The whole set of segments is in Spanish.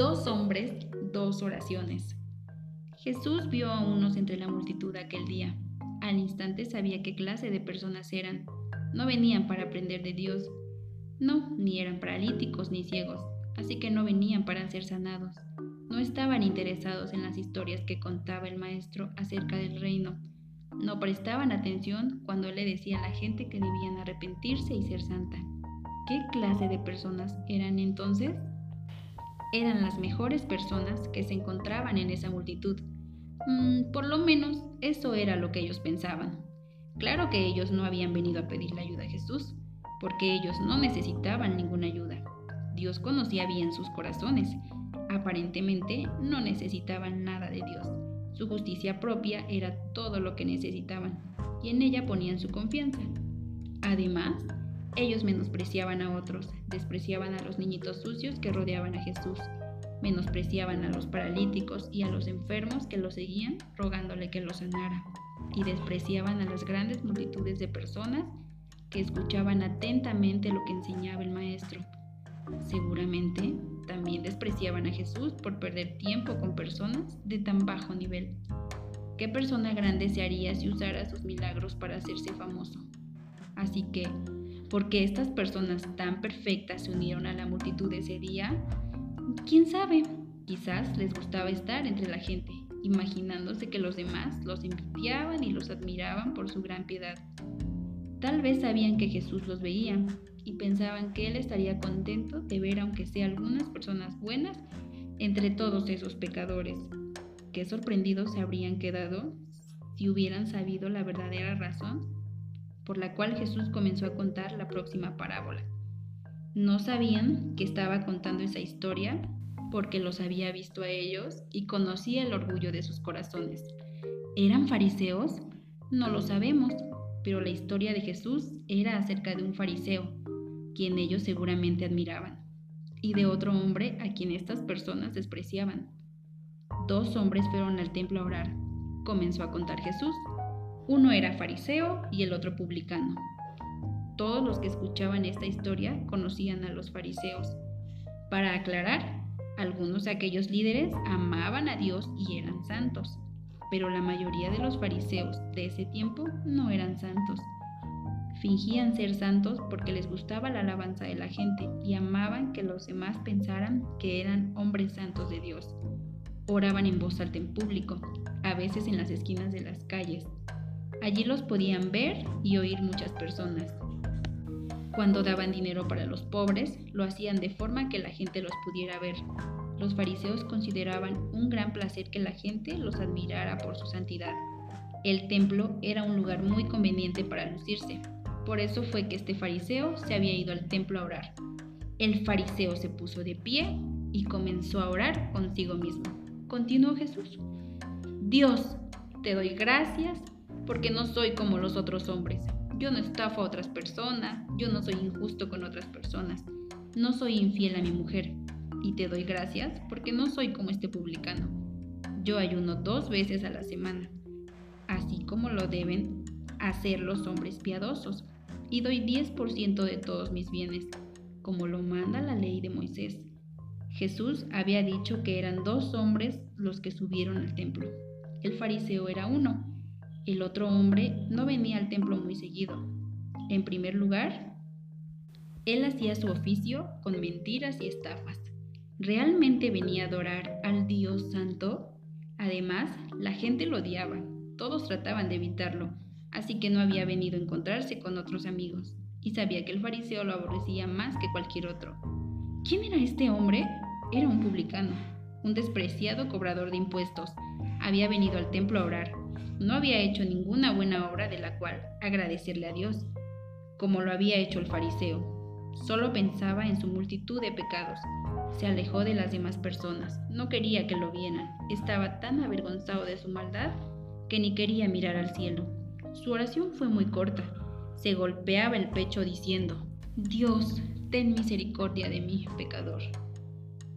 Dos hombres, dos oraciones. Jesús vio a unos entre la multitud aquel día. Al instante sabía qué clase de personas eran. No venían para aprender de Dios. No, ni eran paralíticos ni ciegos, así que no venían para ser sanados. No estaban interesados en las historias que contaba el maestro acerca del reino. No prestaban atención cuando le decía a la gente que debían arrepentirse y ser santa. ¿Qué clase de personas eran entonces? Eran las mejores personas que se encontraban en esa multitud. Mm, por lo menos eso era lo que ellos pensaban. Claro que ellos no habían venido a pedirle ayuda a Jesús, porque ellos no necesitaban ninguna ayuda. Dios conocía bien sus corazones. Aparentemente no necesitaban nada de Dios. Su justicia propia era todo lo que necesitaban, y en ella ponían su confianza. Además, ellos menospreciaban a otros, despreciaban a los niñitos sucios que rodeaban a Jesús, menospreciaban a los paralíticos y a los enfermos que lo seguían rogándole que lo sanara, y despreciaban a las grandes multitudes de personas que escuchaban atentamente lo que enseñaba el Maestro. Seguramente también despreciaban a Jesús por perder tiempo con personas de tan bajo nivel. ¿Qué persona grande se haría si usara sus milagros para hacerse famoso? Así que porque estas personas tan perfectas se unieron a la multitud ese día? ¿Quién sabe? Quizás les gustaba estar entre la gente, imaginándose que los demás los envidiaban y los admiraban por su gran piedad. Tal vez sabían que Jesús los veía y pensaban que Él estaría contento de ver aunque sea algunas personas buenas entre todos esos pecadores. Qué sorprendidos se habrían quedado si hubieran sabido la verdadera razón por la cual Jesús comenzó a contar la próxima parábola. No sabían que estaba contando esa historia porque los había visto a ellos y conocía el orgullo de sus corazones. ¿Eran fariseos? No lo sabemos, pero la historia de Jesús era acerca de un fariseo, quien ellos seguramente admiraban, y de otro hombre a quien estas personas despreciaban. Dos hombres fueron al templo a orar, comenzó a contar Jesús. Uno era fariseo y el otro publicano. Todos los que escuchaban esta historia conocían a los fariseos. Para aclarar, algunos de aquellos líderes amaban a Dios y eran santos, pero la mayoría de los fariseos de ese tiempo no eran santos. Fingían ser santos porque les gustaba la alabanza de la gente y amaban que los demás pensaran que eran hombres santos de Dios. Oraban en voz alta en público, a veces en las esquinas de las calles, Allí los podían ver y oír muchas personas. Cuando daban dinero para los pobres, lo hacían de forma que la gente los pudiera ver. Los fariseos consideraban un gran placer que la gente los admirara por su santidad. El templo era un lugar muy conveniente para lucirse. Por eso fue que este fariseo se había ido al templo a orar. El fariseo se puso de pie y comenzó a orar consigo mismo. Continuó Jesús. Dios, te doy gracias porque no soy como los otros hombres. Yo no estafo a otras personas, yo no soy injusto con otras personas, no soy infiel a mi mujer. Y te doy gracias porque no soy como este publicano. Yo ayuno dos veces a la semana, así como lo deben hacer los hombres piadosos, y doy 10% de todos mis bienes, como lo manda la ley de Moisés. Jesús había dicho que eran dos hombres los que subieron al templo. El fariseo era uno, el otro hombre no venía al templo muy seguido. En primer lugar, él hacía su oficio con mentiras y estafas. ¿Realmente venía a adorar al Dios Santo? Además, la gente lo odiaba. Todos trataban de evitarlo, así que no había venido a encontrarse con otros amigos. Y sabía que el fariseo lo aborrecía más que cualquier otro. ¿Quién era este hombre? Era un publicano, un despreciado cobrador de impuestos. Había venido al templo a orar, no había hecho ninguna buena obra de la cual agradecerle a Dios, como lo había hecho el fariseo. Solo pensaba en su multitud de pecados. Se alejó de las demás personas. No quería que lo vieran. Estaba tan avergonzado de su maldad que ni quería mirar al cielo. Su oración fue muy corta. Se golpeaba el pecho diciendo, Dios, ten misericordia de mí, pecador.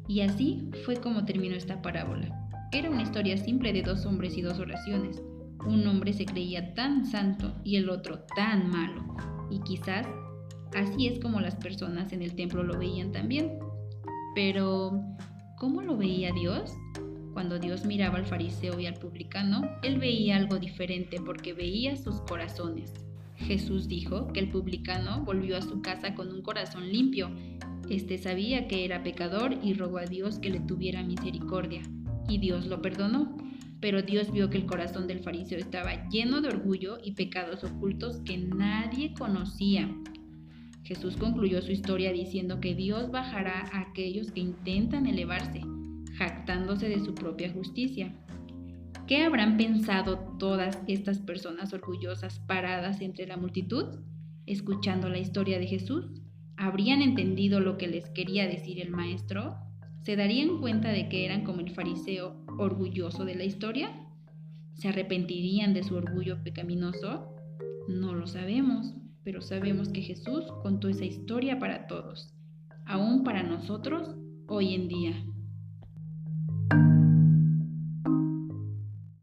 Y así fue como terminó esta parábola. Era una historia simple de dos hombres y dos oraciones. Un hombre se creía tan santo y el otro tan malo. Y quizás así es como las personas en el templo lo veían también. Pero, ¿Cómo lo veía Dios? Cuando Dios miraba al fariseo y al publicano, él veía algo diferente porque veía sus corazones. Jesús dijo que el publicano volvió a su casa con un corazón limpio. Este sabía que era pecador y rogó a Dios que le tuviera misericordia. Y Dios lo perdonó. Pero Dios vio que el corazón del fariseo estaba lleno de orgullo y pecados ocultos que nadie conocía. Jesús concluyó su historia diciendo que Dios bajará a aquellos que intentan elevarse jactándose de su propia justicia. ¿Qué habrán pensado todas estas personas orgullosas paradas entre la multitud, escuchando la historia de Jesús? ¿Habrían entendido lo que les quería decir el maestro? ¿Se darían cuenta de que eran como el fariseo orgulloso de la historia? ¿Se arrepentirían de su orgullo pecaminoso? No lo sabemos, pero sabemos que Jesús contó esa historia para todos, aún para nosotros hoy en día.